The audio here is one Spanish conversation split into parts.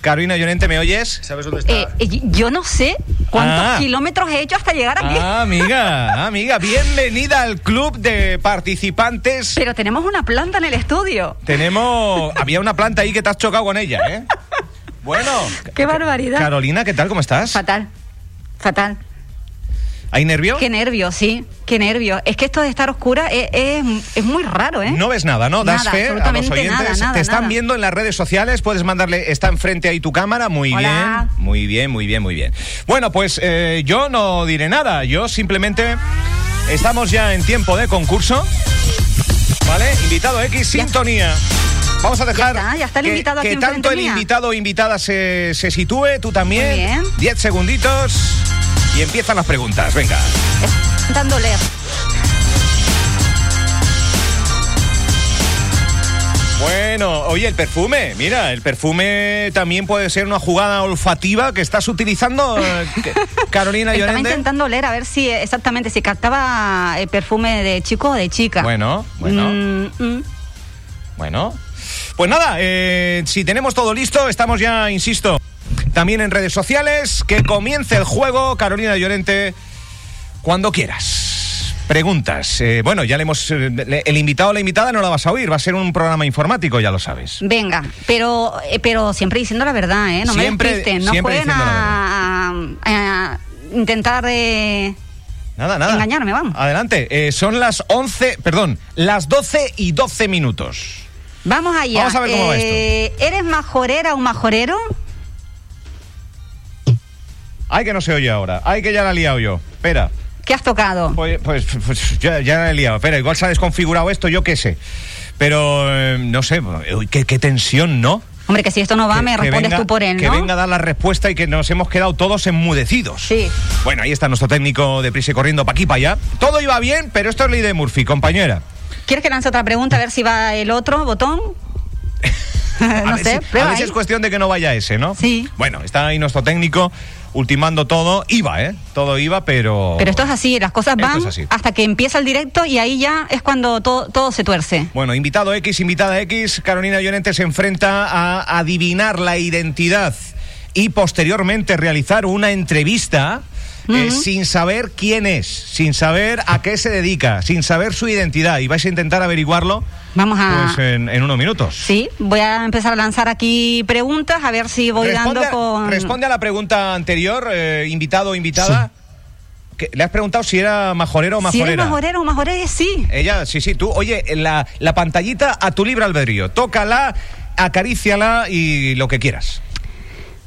Carolina Llorente, ¿me oyes? ¿Sabes dónde está? Eh, yo no sé cuántos Ah. kilómetros he hecho hasta llegar aquí. Ah, amiga, amiga, bienvenida al club de participantes. Pero tenemos una planta en el estudio. Tenemos. Había una planta ahí que te has chocado con ella, ¿eh? Bueno. Qué barbaridad. Carolina, ¿qué tal? ¿Cómo estás? Fatal. Fatal. ¿Hay nervio? Qué nervio, sí. Qué nervio. Es que esto de estar oscura es, es- es muy raro, ¿eh? No ves nada, ¿no? Das Nada, fe a los oyentes. nada, nada, Te están viendo en las redes sociales. Puedes mandarle. Está enfrente ahí tu cámara. Muy Hola. bien. Muy bien, muy bien, muy bien. Bueno, pues eh, yo no diré nada. Yo simplemente. Estamos ya en tiempo de concurso. ¿Vale? Invitado X, sintonía. Vamos a dejar está, ya está el que, invitado aquí que tanto el mía. invitado o invitada se, se sitúe, tú también. Muy bien. Diez segunditos y empiezan las preguntas. Venga. Intentando leer. Bueno, oye, el perfume, mira, el perfume también puede ser una jugada olfativa que estás utilizando, eh, Carolina Estaba Llorente. intentando leer a ver si eh, exactamente si captaba el perfume de chico o de chica. Bueno, bueno, Mm, mm. bueno. Pues nada, eh, si tenemos todo listo, estamos ya, insisto, también en redes sociales. Que comience el juego, Carolina Llorente, cuando quieras. Preguntas. Eh, bueno, ya le hemos. eh, le- el invitado o la invitada no la vas a oír, va a ser un programa informático, ya lo sabes. Venga, pero eh, pero siempre diciendo la verdad, ¿eh? No Siempre- me despistes. No diciendo a, a- a intentar eh, Nada, nada. Engañarme, vamos. Adelante. Eh, son las 11, perdón, las 12 y 12 minutos. Vamos allá. Vamos a ver cómo va Eh, ¿Eres majorera o majorero? Ay, que no se oye ahora. Ay, que ya la he liado yo. Espera. ¿Qué has tocado? Pues, pues, pues ya, ya la he liado. Espera, igual se ha desconfigurado esto, yo qué sé. Pero, eh, no sé, qué, qué tensión, ¿no? Hombre, que si esto no va, Que- me que respondes venga- tú por él, Que ¿no? venga a dar la respuesta y que nos hemos quedado todos enmudecidos. Sí. Bueno, ahí está nuestro técnico de prisa y corriendo para aquí, para allá. Todo iba bien, pero esto es ley de Murphy, compañera. ¿Quieres que lance otra pregunta a ver si va el otro botón? No sé, si- a ver si es cuestión de que no vaya ese, ¿no? Sí. Bueno, está ahí nuestro técnico ultimando todo. Iba, ¿eh? Todo iba, pero... Pero esto es así, las cosas van es hasta que empieza el directo y ahí ya es cuando todo, todo se tuerce. Bueno, invitado X, invitada X, Carolina Llorente se enfrenta a adivinar la identidad y posteriormente realizar una entrevista eh, sin saber quién es, sin saber a qué se dedica, sin saber su identidad. Y vais a intentar averiguarlo Vamos a... pues, en, en unos minutos. Sí, voy a empezar a lanzar aquí preguntas a ver si voy responde, dando con... responde a la pregunta anterior, eh, invitado o invitada. Que- ¿Le has preguntado si era majorero o Si majorera? eres majorero o majorera, sí. Ella, sí, sí, tú, oye, la, la pantallita a tu libre albedrío. Tócala, acaríciala y lo que quieras.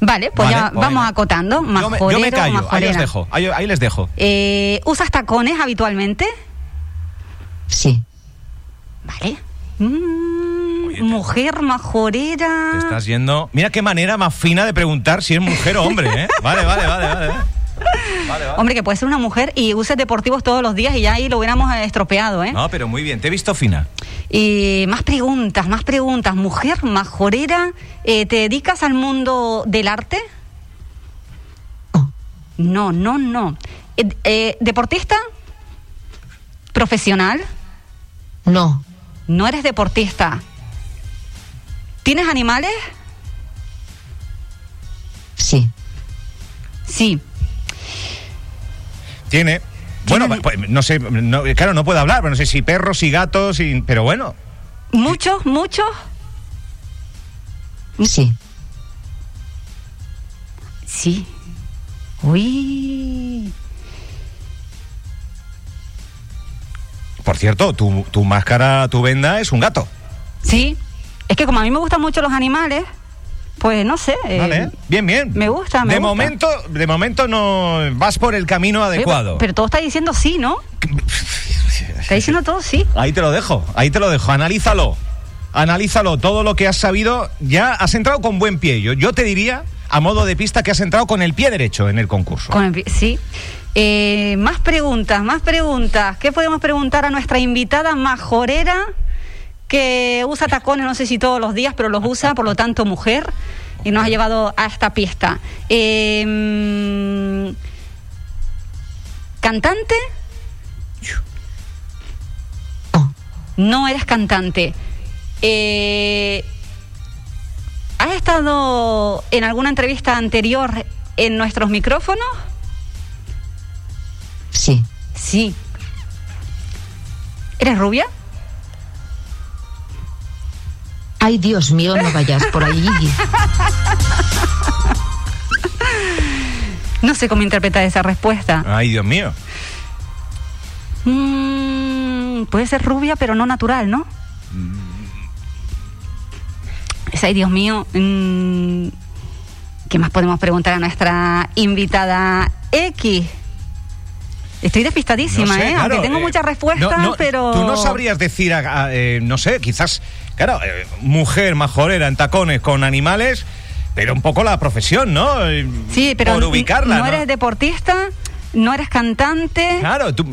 Vale, pues Vale, ya pues vamos venga. acotando. Yo me, yo callo, ahí os dejo, ahí, ahí les dejo. Eh, ¿Usas tacones habitualmente? Sí. Vale. Mm, Oye, mujer majorera. Te estás yendo. Mira qué manera más fina de preguntar si es mujer o hombre, ¿eh? Vale, vale, vale, vale. Vale, vale. Hombre, que puede ser una mujer y uses deportivos todos los días y ya ahí lo hubiéramos eh, estropeado, ¿eh? No, pero muy bien, te he visto fina. Y más preguntas, más preguntas. Mujer majorera, eh, ¿te dedicas al mundo del arte? No, no, no. Eh, eh, ¿Deportista? ¿Profesional? No. No eres deportista. ¿Tienes animales? Sí. Sí. Tiene. Bueno, pues, no sé, no- claro, no puedo hablar, pero no sé si perros y gatos, y- pero bueno. ¿Muchos? ¿Muchos? Sí. Sí. Uy. Por cierto, tu, tu máscara, tu venda es un gato. Sí. Es que como a mí me gustan mucho los animales, pues no sé. eh, Vale, bien, bien. me gusta, me de gusta. momento, de momento no vas por el camino oye, adecuado. Pero todo está diciendo sí, ¿no? Está diciendo todo sí. Ahí te lo dejo, ahí te lo dejo. Analízalo. Analízalo. Todo lo que has sabido, ya has entrado con buen pie. Yo, yo te diría, a modo de pista, que has entrado con el pie derecho en el concurso. Con el pi- sí. Eh, más preguntas, más preguntas. ¿Qué podemos preguntar a nuestra invitada majorera que usa tacones, no sé si todos los días, pero los usa, por lo tanto, mujer, y nos ha llevado a esta pista? Eh, mm, ¿Cantante? No eres cantante. Eh, ¿has estado en alguna entrevista anterior en nuestros micrófonos? Sí. Sí. ¿Eres rubia? Ay, Dios mío, no vayas por ahí. No sé cómo interpretar esa respuesta. Ay, Dios mío. Mm, puede ser rubia, pero no natural, ¿no? Es, Ay, Dios mío. mm, ¿Qué más podemos preguntar a nuestra invitada X? Estoy despistadísima, No sé, ¿eh? claro, Aunque tengo eh, muchas respuestas, no, no, pero... Tú no sabrías decir, a- a, eh, no sé, quizás, claro, eh, mujer majorera en tacones con animales, pero un poco la profesión, ¿no? Eh, Sí, pero Por ubicarla, no ¿no? eres deportista, no eres cantante. Claro, tú...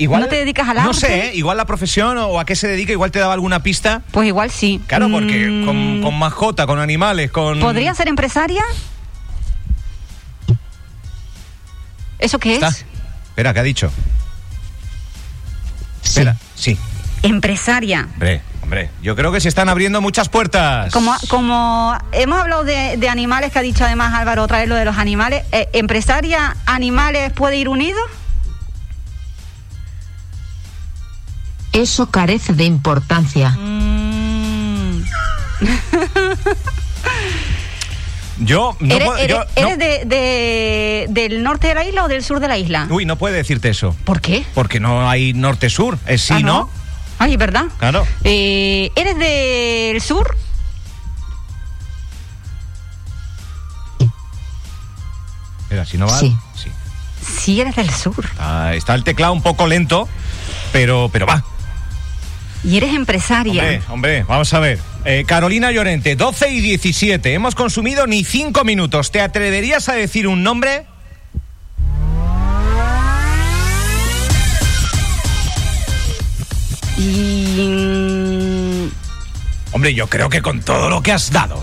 Igual, ¿No te dedicas al No arte? sé, ¿eh? igual la profesión o, o a qué se dedica, igual te daba alguna pista. Pues igual sí. Claro, porque Mm, con, con mascota, con animales, con... ¿Podría ser empresaria? ¿Eso qué ¿Está? es? Espera, ¿qué ha dicho? Sí. Espera, sí. Empresaria. Hombre, hombre, yo creo que se están abriendo muchas puertas. Como, como hemos hablado de, de animales, que ha dicho además Álvaro otra vez lo de los animales, eh, ¿empresaria, animales puede ir unidos? Eso carece de importancia. Mm. Yo no ¿Eres, puedo... eres- yo- no- eres de, de- del norte de la isla o del sur de la isla? Uy, no puede decirte eso. ¿Por qué? Porque no hay norte-sur. Es sí, Ah, ¿no? Ay, ¿verdad? Claro. Eh, ¿Eres del sur? Mira, si no va... Sí. sí. Sí, eres del sur. Ah, está el teclado un poco lento, pero, pero va. Y eres empresaria. Hombre, hombre, vamos a ver. Eh, Carolina Llorente, 12 y 17. Hemos consumido ni 5 minutos. ¿Te atreverías a decir un nombre? Y... Hombre, yo creo que con todo lo que has dado,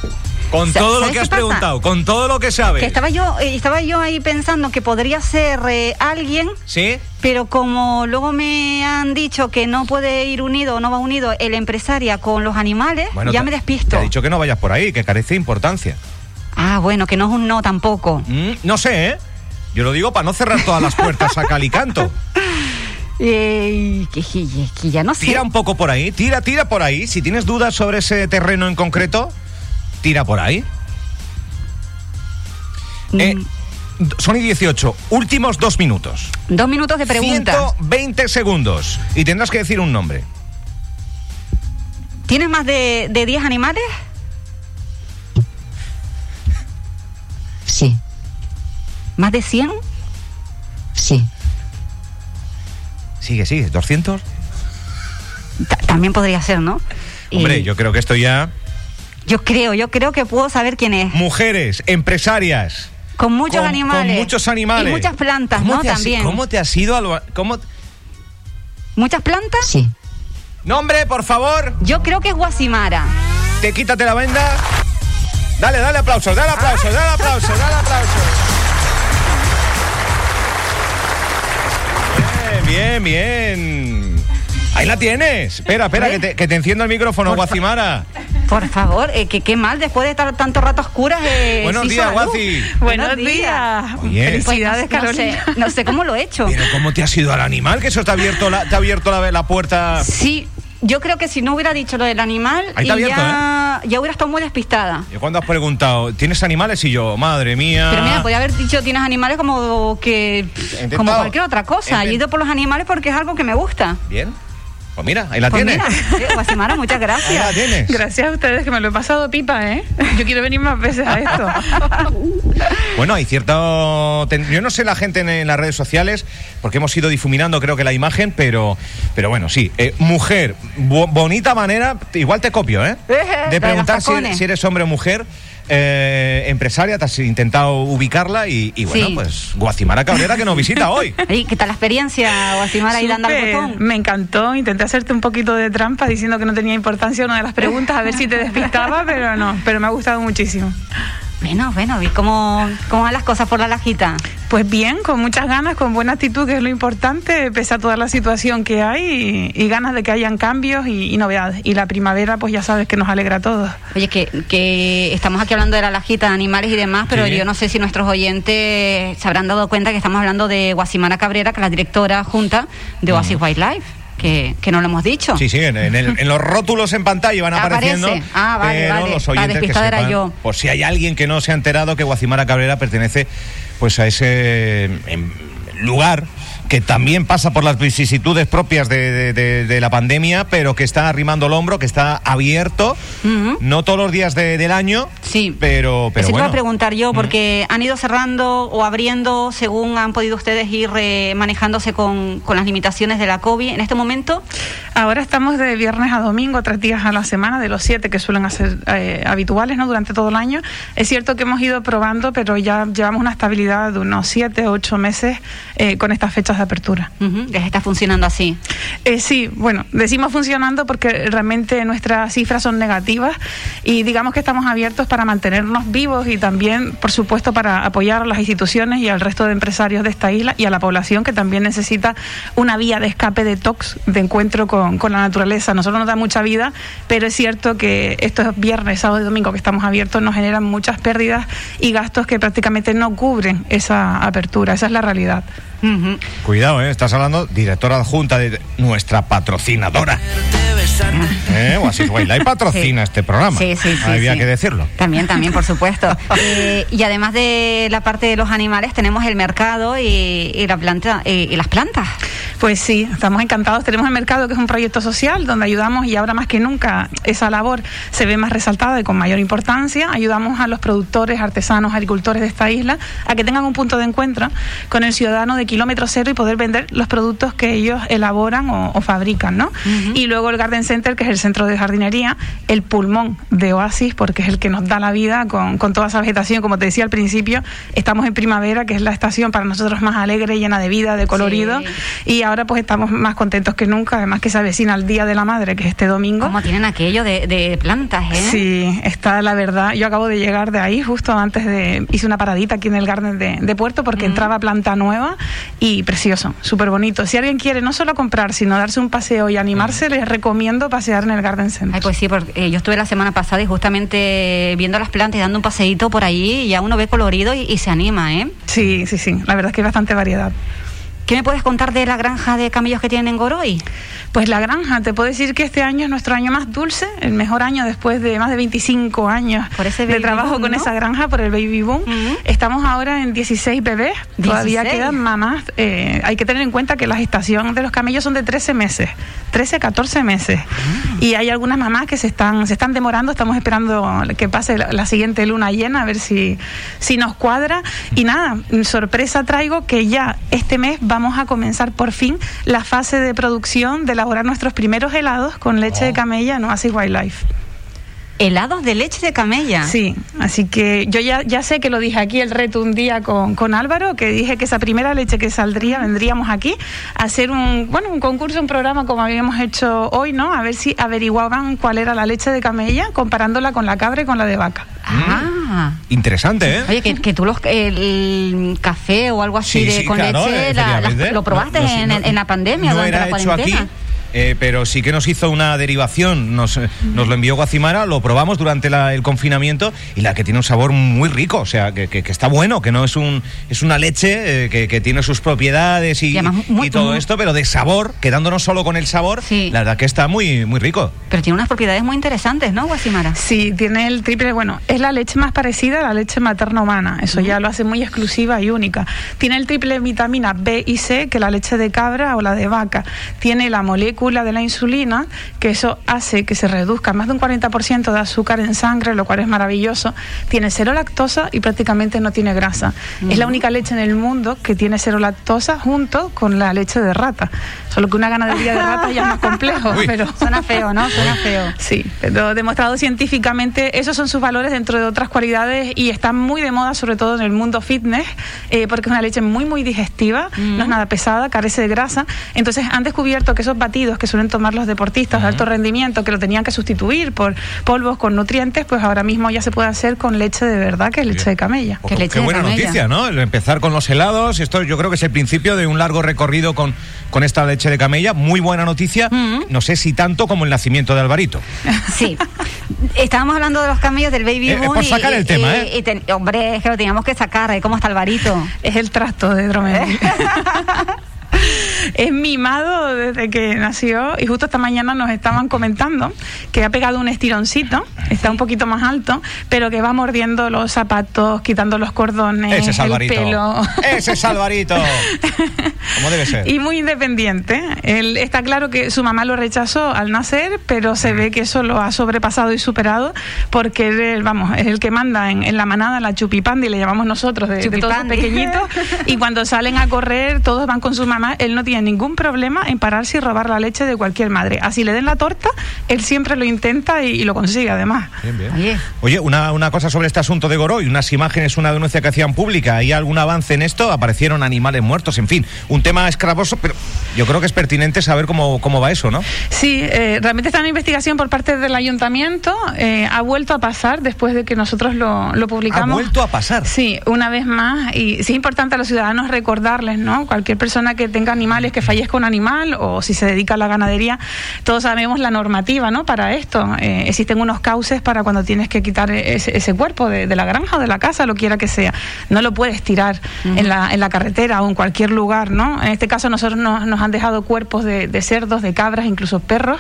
con todo lo ¿sabes que has preguntado, con todo lo que sabes. Que estaba yo, eh, estaba yo ahí pensando que podría ser eh, alguien, ¿Sí? pero como luego me han dicho que no puede ir unido o no va unido el empresaria con los animales, ya te- me Te despisto. ha dicho que no vayas por ahí, que carece de importancia. Ah, bueno, que no es un no tampoco. Mm, no sé, ¿eh? Yo lo digo para no cerrar todas las puertas a cal y canto. Eh, que, que- que ya no sé. Tira un poco por ahí, tira, tira por ahí. Si tienes dudas sobre ese terreno en concreto, tira por ahí. Mm, Eh, son y 18, últimos dos minutos. Dos minutos de preguntas. 120 segundos. Y tendrás que decir un nombre. ¿Tienes más de, de 10 animales? Sí. ¿Más de 100? Sí. Sigue, sigue, 200. Ta- también podría ser, ¿no? Hombre, yo creo que esto ya. yo creo, yo creo que puedo saber quién es. Mujeres, empresarias. Con muchos con- animales. Con muchos animales. Y muchas plantas, ¿Cómo ¿no? has- También. ¿Cómo te has ido al. ¿Cómo... ¿Muchas plantas? Sí. Nombre, por favor. Yo creo que es Guasimara. Te quítate la venda. Dale, dale aplausos, dale aplausos, dale aplausos, dale aplausos. Bien, bien. Ahí la tienes. Espera, espera, que te, que te enciendo el micrófono, Por fa- Guacimara. Por favor, eh, que qué mal después de estar tanto rato a oscuras. eh, Buenos días. Guaci. Buenos días. Oye. Felicidades, Pues, no, sé, Carolina. no sé cómo lo he hecho. Pero ¿cómo te has ido al animal? Que eso te ha abierto la, te ha abierto la, la puerta. Sí, yo creo que si no hubiera dicho lo del animal, Ahí está y abierto, ya, ya hubiera estado muy despistada. ¿Y cuando has preguntado, ¿tienes animales? Y yo, madre mía. Pero mira, podía haber dicho tienes animales como que intentado. como cualquier otra cosa. He ido por los animales porque es algo que me gusta. Bien. Pues mira, ahí la Pues tienes. mira, sí, Guasimara, muchas Ahí la gracias. tienes. Gracias a ustedes que me lo he pasado pipa, ¿eh? Yo quiero venir más veces a esto. Bueno, hay cierto. Yo no sé la gente en, las redes sociales, porque hemos ido difuminando, creo que la imagen, pero, pero bueno, sí. Eh, mujer, bo- bonita manera, igual te copio, ¿eh? Eh, De preguntar si eres hombre o mujer. Eh, empresaria, te has intentado ubicarla y, y bueno, Sí. pues Guacimara Cabrera que nos visita hoy. ¿Qué tal la experiencia, Guasimara, ahí dando al botón? Me encantó. Intenté hacerte un poquito de trampa diciendo que no tenía importancia una de las preguntas, a ver si te despistaba, pero no. Pero me ha gustado muchísimo. Bueno, bueno, ¿y cómo, cómo van las cosas por la lajita? Pues bien, con muchas ganas, con buena actitud, que es lo importante, pese a toda la situación que hay, y, y ganas de que hayan cambios y, y novedades. Y la primavera, pues ya sabes que nos alegra a todos. Oye, que, que estamos aquí hablando de la lajita de animales y demás, pero Sí. yo no sé si nuestros oyentes se habrán dado cuenta que estamos hablando de Guasimara Cabrera, que es la directora junta de Oasis Wildlife, que, que no lo hemos dicho. Sí, sí, en, en el- en los rótulos en pantalla van Aparece. apareciendo. Ah, vale, pero vale. los oyentes que despistada era sepan, yo. Por si hay alguien que no se ha enterado que Guacimara Cabrera pertenece pues a ese em, lugar que también pasa por las vicisitudes propias de, de- de- de la pandemia, pero que está arrimando el hombro, que está abierto, Ujú. no todos los días de- del año, Sí. pero, pero Eso iba bueno. a preguntar yo, porque han ido cerrando o abriendo según han podido ustedes ir eh, manejándose con, con las limitaciones de la COVID. En este momento, Ahora estamos de viernes a domingo, tres días a la semana, de los siete que suelen ser eh, habituales ¿no? durante todo el año. Es cierto que hemos ido probando, pero ya llevamos una estabilidad de unos siete, ocho meses eh, con estas fechas de apertura. les está funcionando así. Eh, sí, bueno, decimos funcionando porque realmente nuestras cifras son negativas y digamos que estamos abiertos para mantenernos vivos y también, por supuesto, para apoyar a las instituciones y al resto de empresarios de esta isla y a la población que también necesita una vía de escape de tox, de encuentro con, con la naturaleza. Nosotros nos da mucha vida, pero es cierto que estos viernes, sábado y domingo que estamos abiertos nos generan muchas pérdidas y gastos que prácticamente no cubren esa apertura. Esa es la realidad. Cuidado, ¿eh? estás hablando directora adjunta de nuestra patrocinadora. ¿Eh? Oasis Wildlife patrocina Sí. este programa. Sí, sí, sí. Había sí. que decirlo. También, también, por supuesto. Eh, y además de la parte de los animales, tenemos el mercado y, y la planta y, y las plantas. Pues sí, estamos encantados. Tenemos el mercado, que es un proyecto social donde ayudamos y ahora más que nunca esa labor se ve más resaltada y con mayor importancia. Ayudamos a los productores, artesanos, agricultores de esta isla a que tengan un punto de encuentro con el ciudadano de kilómetro cero y poder vender los productos que ellos elaboran o, o fabrican, ¿no? Y luego el Garden Center, que es el centro de jardinería, el pulmón de Oasis, porque es el que nos da la vida con, con toda esa vegetación. Como te decía al principio, estamos en primavera, que es la estación para nosotros más alegre, llena de vida, de colorido. Sí. Y ahora pues estamos más contentos que nunca, además que se avecina el Día de la Madre, que es este domingo. ¿Cómo tienen aquello de, de plantas, eh? Sí, está la verdad. Yo acabo de llegar de ahí, justo antes de. Hice una paradita aquí en el Garden de, de Puerto porque entraba planta nueva y precioso, súper bonito. Si alguien quiere no solo comprar, sino darse un paseo y animarse, les recomiendo pasear en el Garden Center. Ay, pues sí, porque eh, yo estuve la semana pasada y justamente viendo las plantas y dando un paseíto por allí, y ya uno ve colorido y, y se anima, ¿eh? Sí, sí, sí. La verdad es que hay bastante variedad. ¿Qué me puedes contar de la granja de camellos que tienen en Goroy? Pues la granja, te puedo decir que este año es nuestro año más dulce, el mejor año después de más de 25 años Por ese de trabajo boom, con ¿no? esa granja, por el baby boom. Estamos ahora en 16 bebés, todavía 16. quedan mamás. Eh, hay que tener en cuenta que la gestación de los camellos son de 13 meses, 13, 14 meses. Ah. Y hay algunas mamás que se están, se están demorando, estamos esperando que pase la, la siguiente luna llena, a ver si, si nos cuadra. Y nada, sorpresa traigo que ya este mes vamos a comenzar por fin la fase de producción de elaborar nuestros primeros helados con leche Oh. de camella en Oasis Wildlife. Helados de leche de camella. Sí, así que yo ya, ya sé que lo dije aquí el reto un día con, con Álvaro, que dije que esa primera leche que saldría, vendríamos aquí a hacer un, bueno, un concurso, un programa como habíamos hecho hoy, ¿no? A ver si averiguaban cuál era la leche de camella comparándola con la cabra y con la de vaca. Ah. Interesante, ¿eh? Oye, que, que tú los, el café o algo así Sí, de, sí, con claro, leche la- la- efectivamente. lo probaste No, no, en, no, en la pandemia, No durante era la hecho aquí, cuarentena. Eh, pero sí que nos hizo una derivación. Nos, eh, nos lo envió Guacimara, lo probamos durante la- el confinamiento y la que tiene un sabor muy rico, o sea, que, que- que está bueno, que no es un es una leche eh, que, que tiene sus propiedades y, Y además muy- y todo muy- esto, pero de sabor, quedándonos solo con el sabor, Sí. la verdad que está muy, muy rico. Pero tiene unas propiedades muy interesantes, ¿no, Guasimara? Sí, tiene el triple, bueno, es la leche más parecida a la leche materna humana, eso ya lo hace muy exclusiva y única. Tiene el triple vitamina B y C que la leche de cabra o la de vaca. Tiene la molécula de la insulina, que eso hace que se reduzca más de un 40% de azúcar en sangre, lo cual es maravilloso. Tiene cero lactosa y prácticamente no tiene grasa. Es la única leche en el mundo que tiene cero lactosa junto con la leche de rata. Solo que una ganadería de rata ya es más complejo, Uy. pero... Suena feo, ¿no? Suena feo. Sí, pero demostrado científicamente, esos son sus valores dentro de otras cualidades y están muy de moda, sobre todo en el mundo fitness, eh, porque es una leche muy, muy digestiva, no es nada pesada, carece de grasa. Entonces han descubierto que esos batidos líquidos que suelen tomar los deportistas de alto rendimiento, que lo tenían que sustituir por polvos con nutrientes, pues ahora mismo ya se puede hacer con leche de verdad, que es leche de camella. Ojo, Que leche qué de buena camella. noticia, ¿no? El empezar con los helados, esto yo creo que es el principio de un largo recorrido con, con esta leche de camella. Muy buena noticia, no sé si tanto como el nacimiento de Alvarito. Sí. Estábamos hablando de los camellos del baby Eh, eh, boom. por y- sacar el y- tema, y- ¿eh? y ten- hombre, es que lo teníamos que sacar. ¿eh? ¿Cómo está Alvarito? Es el trasto de Dromedario. es mimado desde que nació y justo esta mañana nos estaban comentando que ha pegado un estironcito, está un poquito más alto, pero que va mordiendo los zapatos, quitando los cordones, Ese es el Alvarito. pelo. Ese es Alvarito. Como debe ser. Y muy independiente. Él está claro que su mamá lo rechazó al nacer, pero se ve que eso lo ha sobrepasado y superado porque él, vamos, es el que manda en, en la manada, la chupipandi, le llamamos nosotros, de, de todos pequeñitos. Y cuando salen a correr, todos van con su mamá. Él no tiene ningún problema en pararse y robar la leche de cualquier madre. Así le den la torta, él siempre lo intenta y, y lo consigue además. Bien, bien. Oye, Oye, una, una cosa sobre este asunto de Goroy, unas imágenes, una denuncia que hacían pública. ¿Hay algún avance en esto? Aparecieron animales muertos, en fin, un tema escravoso, pero yo creo que es pertinente saber cómo, cómo va eso, ¿no? Sí, eh, realmente está en investigación por parte del ayuntamiento. eh, ha vuelto a pasar después de que nosotros lo, lo publicamos. Ha vuelto a pasar. Sí, una vez más. Y sí es importante a los ciudadanos recordarles, ¿no? Cualquier persona que tenga animales, que fallezca un animal o si se dedica a la ganadería, todos sabemos la normativa, ¿no? Para esto. Eh, existen unos cauces para cuando tienes que quitar ese, ese cuerpo de, de la granja o de la casa, lo quiera que sea. No lo puedes tirar en, la, en la carretera o en cualquier lugar, ¿no? En este caso, nosotros nos, nos han dejado cuerpos de, de cerdos, de cabras, incluso perros,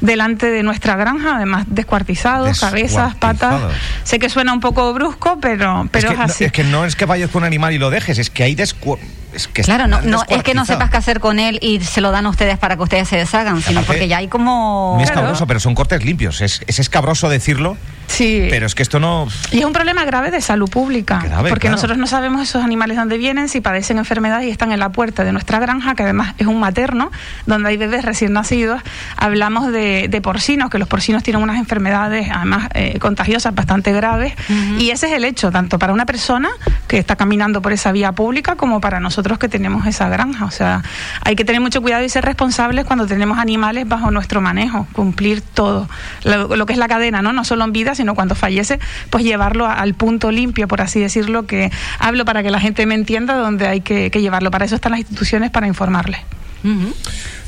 delante de nuestra granja, además descuartizados, cabezas, patas. Descuartizados. Sé que suena un poco brusco, pero, pero es, es, que, así. No, es que no es que vayas con un animal y lo dejes, es que hay descu... Es que claro, no, no, es que no sepas qué hacer con él y se lo dan a ustedes para que ustedes se deshagan, sino Aparte, porque ya hay como... No es Claro. escabroso, pero son cortes limpios. Es, es escabroso decirlo, Sí. pero es que esto no... Y es un problema grave de salud pública, Grave, porque claro. nosotros no sabemos esos animales dónde vienen, si padecen enfermedades y están en la puerta de nuestra granja, que además es un materno, donde hay bebés recién nacidos. Hablamos de, de porcinos, que los porcinos tienen unas enfermedades además eh, contagiosas bastante graves, y ese es el hecho, tanto para una persona que está caminando por esa vía pública como para nosotros que tenemos esa granja. O sea, hay que tener mucho cuidado y ser responsables cuando tenemos animales bajo nuestro manejo, cumplir todo, lo, lo que es la cadena, ¿no? No solo en vida, sino cuando fallece, pues llevarlo a- al punto limpio, por así decirlo, que hablo para que la gente me entienda dónde hay que, que llevarlo. Para eso están las instituciones, para informarles.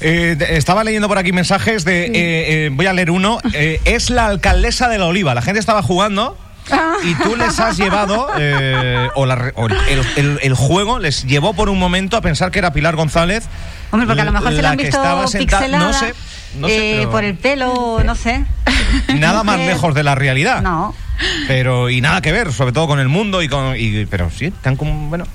Eh, estaba leyendo por aquí mensajes de... eh, eh, voy a leer uno. Eh, es la alcaldesa de la Oliva. La gente estaba jugando... Y tú les has llevado, eh, o, la el, el- el juego les llevó por un momento a pensar que era Pilar González. Hombre, porque a lo mejor se la han visto pixelada No sé, no sé, eh, pero por el pelo, no sé. nada más lejos de la realidad. No. Pero, y nada que ver, sobre todo con el mundo y con. y- pero sí, tan como. Bueno.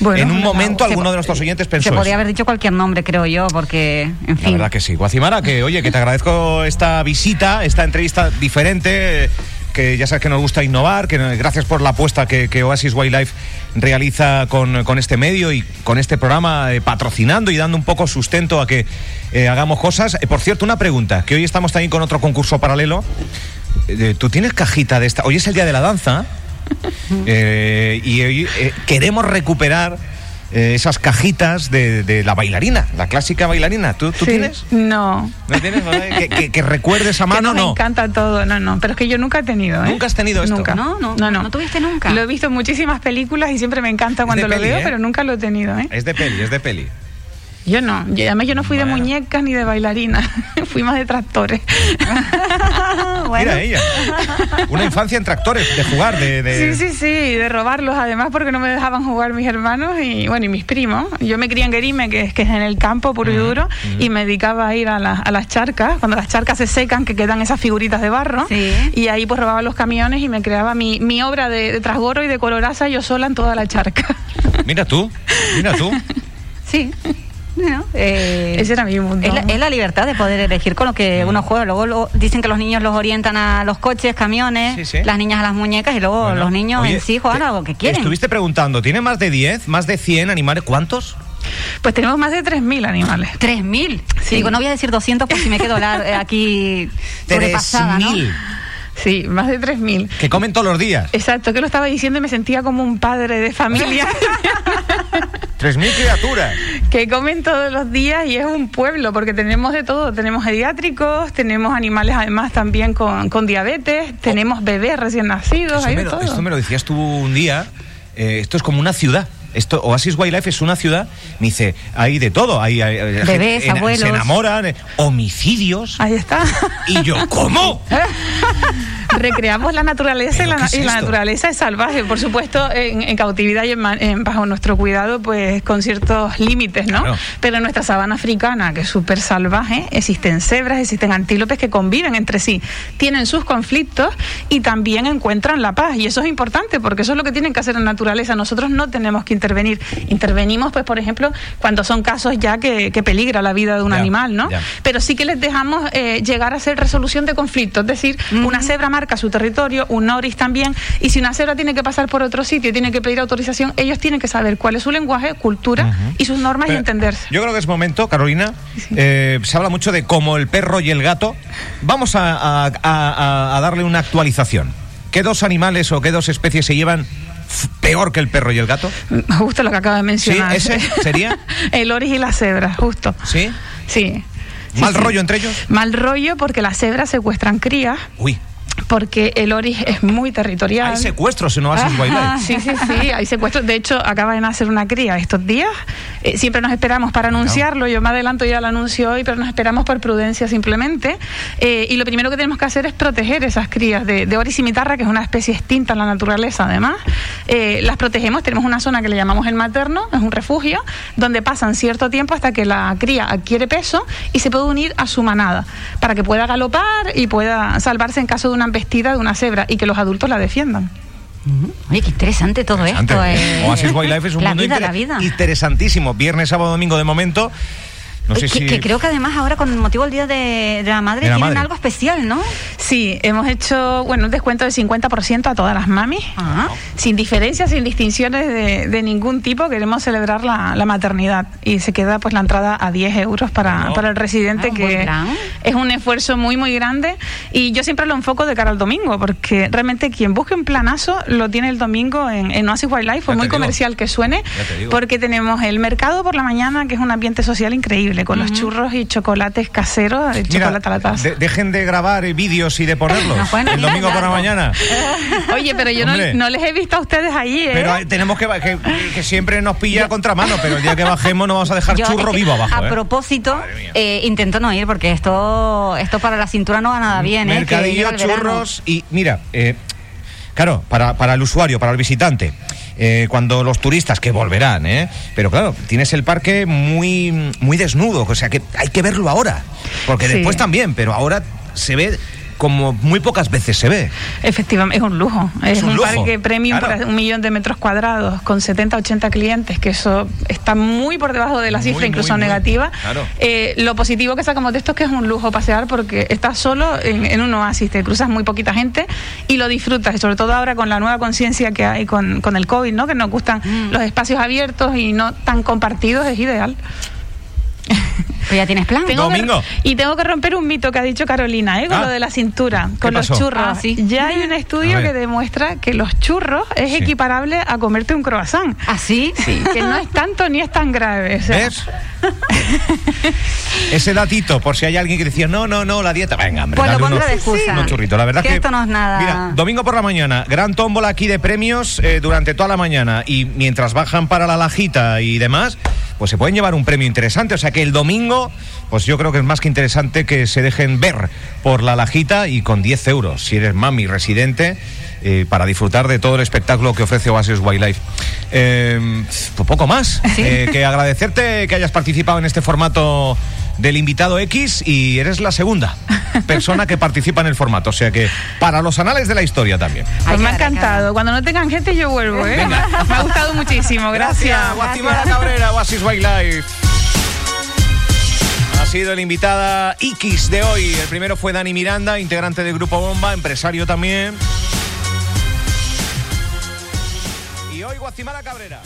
Bueno, en un momento alguno de nuestros oyentes pensó. Se podría eso. haber dicho cualquier nombre, creo yo, porque, en La fin. verdad que sí. Guacimara, que oye, que te agradezco esta visita, esta entrevista diferente, eh, que ya sabes que nos gusta innovar, que gracias por la apuesta que, que Oasis Wildlife realiza con, con este medio y con este programa, eh, patrocinando y dando un poco sustento a que eh, hagamos cosas. Eh, por cierto, una pregunta, que hoy estamos también con otro concurso paralelo. ¿Tú tienes cajita de esta? Hoy es el día de la danza y hoy queremos recuperar eh, esas cajitas de, de la bailarina, la clásica bailarina. ¿Tú, tú Sí. tienes? No. ¿No tienes? Que, que, que recuerdes a Que mano, nos no. encanta todo, no, no, pero es que yo nunca he tenido, ¿eh? ¿Nunca has tenido esto? Nunca. No, no, no tuviste nunca. Lo he visto en muchísimas películas y siempre me encanta cuando lo peli, veo, ¿eh? pero nunca lo he tenido, ¿eh? Es de peli, es de peli. Yo no, yo- además yo no fui Bueno. de muñecas ni de bailarina, fui más de tractores. Bueno. Mira ella. Una infancia en tractores, de jugar, de... de- Sí, sí, sí, de robarlos además porque no me dejaban jugar mis hermanos y bueno, y mis primos. Yo me crié en Guerime, que es que es en el campo puro y duro, y me dedicaba a ir a, las- a las charcas, cuando las charcas se secan, que quedan esas figuritas de barro, Sí. y ahí pues robaba los camiones y me creaba mi, mi obra de, de trasgoro y de coloraza yo sola en toda la charca. Mira tú, mira tú. Sí. Eh, Ese era mi mundo. Es la, es la libertad de poder elegir con lo que Mm. uno juega. Luego lo- dicen que los niños los orientan a los coches, camiones, Sí, sí. las niñas a las muñecas y luego Bueno, los niños oye, en sí juegan te- a lo que quieren. Estuviste preguntando, ¿tiene más de 10, más de 100 animales? ¿Cuántos? Pues tenemos más de 3.000 animales. 3.000. Sí. Digo, no voy a decir 200 por si me quedo la- eh, aquí sobrepasada, ¿no? 3.000. Sí, más de 3.000. Que comen todos los días. Exacto, que lo estaba diciendo y me sentía como un padre de familia. 3.000 criaturas. que comen todos los días y es un pueblo porque tenemos de todo. Tenemos pediátricos, tenemos animales además también con, con diabetes, tenemos bebés recién nacidos, Esto hay me, lo, todo. esto me lo decías tú un día. eh, esto es como una ciudad. Esto, Oasis Wildlife es una ciudad. Me dice, hay de todo. Hay, Bebés, gente- abuelos. Se enamoran, homicidios. Ahí está. Y yo, ¿cómo? Recreamos la naturaleza y ¿Pero la, qué es y la esto? naturaleza es salvaje, por supuesto, en, en cautividad y en, en- bajo nuestro cuidado, pues con ciertos límites, ¿no? Claro. Pero en nuestra sabana africana, que es súper salvaje, existen cebras, existen antílopes que conviven entre sí, tienen sus conflictos y también encuentran la paz. Y eso es importante porque eso es lo que tienen que hacer en naturaleza. Nosotros no tenemos que intervenir. Intervenimos, pues, por ejemplo, cuando son casos ya que, que peligra la vida de un Ya, animal, ¿no? ya. pero sí que les dejamos eh, llegar a hacer resolución de conflictos. Es decir, una cebra marca su territorio, un oris también, y si una cebra tiene que pasar por otro sitio y tiene que pedir autorización, ellos tienen que saber cuál es su lenguaje, cultura y sus normas y Pero entenderse. Yo creo que es momento, Carolina. eh, se habla mucho de como el perro y el gato. Vamos a, a- a- a darle una actualización. ¿Qué dos animales o qué dos especies se llevan peor que el perro y el gato? Justo lo que acaba de mencionar. ¿ese sería? el oris y la cebra, justo. ¿Sí? Sí. ¿Mal sí. rollo entre ellos? Mal rollo porque las cebras secuestran crías, Uy, porque el oris es muy territorial. hay secuestros en Oasis Ajá. Wildlife. Sí, sí, sí, hay secuestros. De hecho, acaba de nacer una cría estos días. Eh, siempre nos esperamos para anunciarlo. Yo me adelanto ya lo anuncio hoy, pero nos esperamos por prudencia simplemente. Eh, y lo primero que tenemos que hacer es proteger esas crías de, de oris cimitarra, que es una especie extinta en la naturaleza, además. Eh, las protegemos. Tenemos una zona que le llamamos el materno, es un refugio, donde pasan cierto tiempo hasta que la cría adquiere peso y se puede unir a su manada, para que pueda galopar y pueda salvarse en caso de una embestida de una cebra y que los adultos la defiendan. Oye, qué interesante todo Interesante. esto. eh. Oasis Wildlife es un la mundo vida, inter- la vida. interesantísimo. Viernes, sábado, domingo de momento. No sé que, si. que creo que además ahora con motivo del Día de, de la Madre De la tienen madre. algo especial, ¿no? Sí, hemos hecho bueno, un descuento del 50% a todas las mamis, Ah. sin diferencias, sin distinciones de, de ningún tipo. Queremos celebrar la, la maternidad y se queda pues la entrada a 10 euros para, para el residente, Ah, que es un esfuerzo muy, muy grande. Y yo siempre lo enfoco de cara al domingo, porque realmente quien busque un planazo lo tiene el domingo en, en Oasis Wildlife, por muy digo. comercial que suene, te porque tenemos el mercado por la mañana, que es un ambiente social increíble, con los churros y chocolates caseros, el Mira, chocolate a la taza. de- dejen de grabar vídeos y de ponerlos No el domingo por la mañana. Oye, pero yo no, no les he visto a ustedes allí, ¿eh? Pero eh, tenemos que, que, que siempre nos pilla a contramano, pero el día que bajemos no vamos a dejar Yo, churro es que, vivo abajo. A ¿eh? propósito, eh, intento no ir porque esto, esto para la cintura no va nada bien. ¿eh? Mercadillo, churros y mira, eh, claro, para, para el usuario, para el visitante. Eh, cuando los turistas que volverán, ¿eh? pero claro, tienes el parque muy, muy desnudo, o sea que hay que verlo ahora, porque Sí. después también, pero ahora se ve como muy pocas veces se ve. Efectivamente, es un lujo. Es, Es un un, lujo, parque premium claro. para un millón de metros cuadrados, con 70, 80 clientes, que eso está muy por debajo de la Muy, cifra, incluso muy, muy. negativa. Claro. Eh, lo positivo que sacamos de esto es que es un lujo pasear porque estás solo en, en un oasis, te cruzas muy poquita gente y lo disfrutas, y sobre todo ahora con la nueva conciencia que hay con, con el COVID, ¿no? que nos gustan Mm. los espacios abiertos y no tan compartidos, es ideal. Pues ya tienes plan. Tengo Domingo. que- y tengo que romper un mito que ha dicho Carolina, ¿eh? con Ah. lo de la cintura, con los churros. Ah, sí. Ya hay un estudio que demuestra que los churros es Sí. equiparable a comerte un croissant. ¿Así? Sí, que no es tanto ni es tan grave. o sea, ¿Ves? Ese datito, por si hay alguien que decía, no, no, no, la dieta. Venga, hombre, Pues lo dale pondré unos- de excusa. unos churritos. La verdad Que que, esto no es nada- Mira, domingo por la mañana, gran tómbola aquí de premios eh, durante toda la mañana. Y mientras bajan para la lajita y demás, pues se pueden llevar un premio interesante. O sea que el domingo, pues yo creo que es más que interesante que se dejen ver por la lajita y con 10 euros, si eres mami residente. eh, para disfrutar de todo el espectáculo que ofrece Oasis Wildlife. Eh, pues poco más. Eh, que agradecerte que hayas participado en este formato del invitado X y eres la segunda persona que participa en el formato. O sea que para los anales de la historia también. Pues Ay, me ha encantado. Cuando no tengan gente yo vuelvo, ¿eh? Me ha gustado muchísimo. Gracias. Guatimala Cabrera, Oasis Wildlife. Ha sido la invitada X de hoy. El primero fue Dani Miranda, integrante del Grupo Bomba, empresario también. Y hoy Guatimala Cabrera.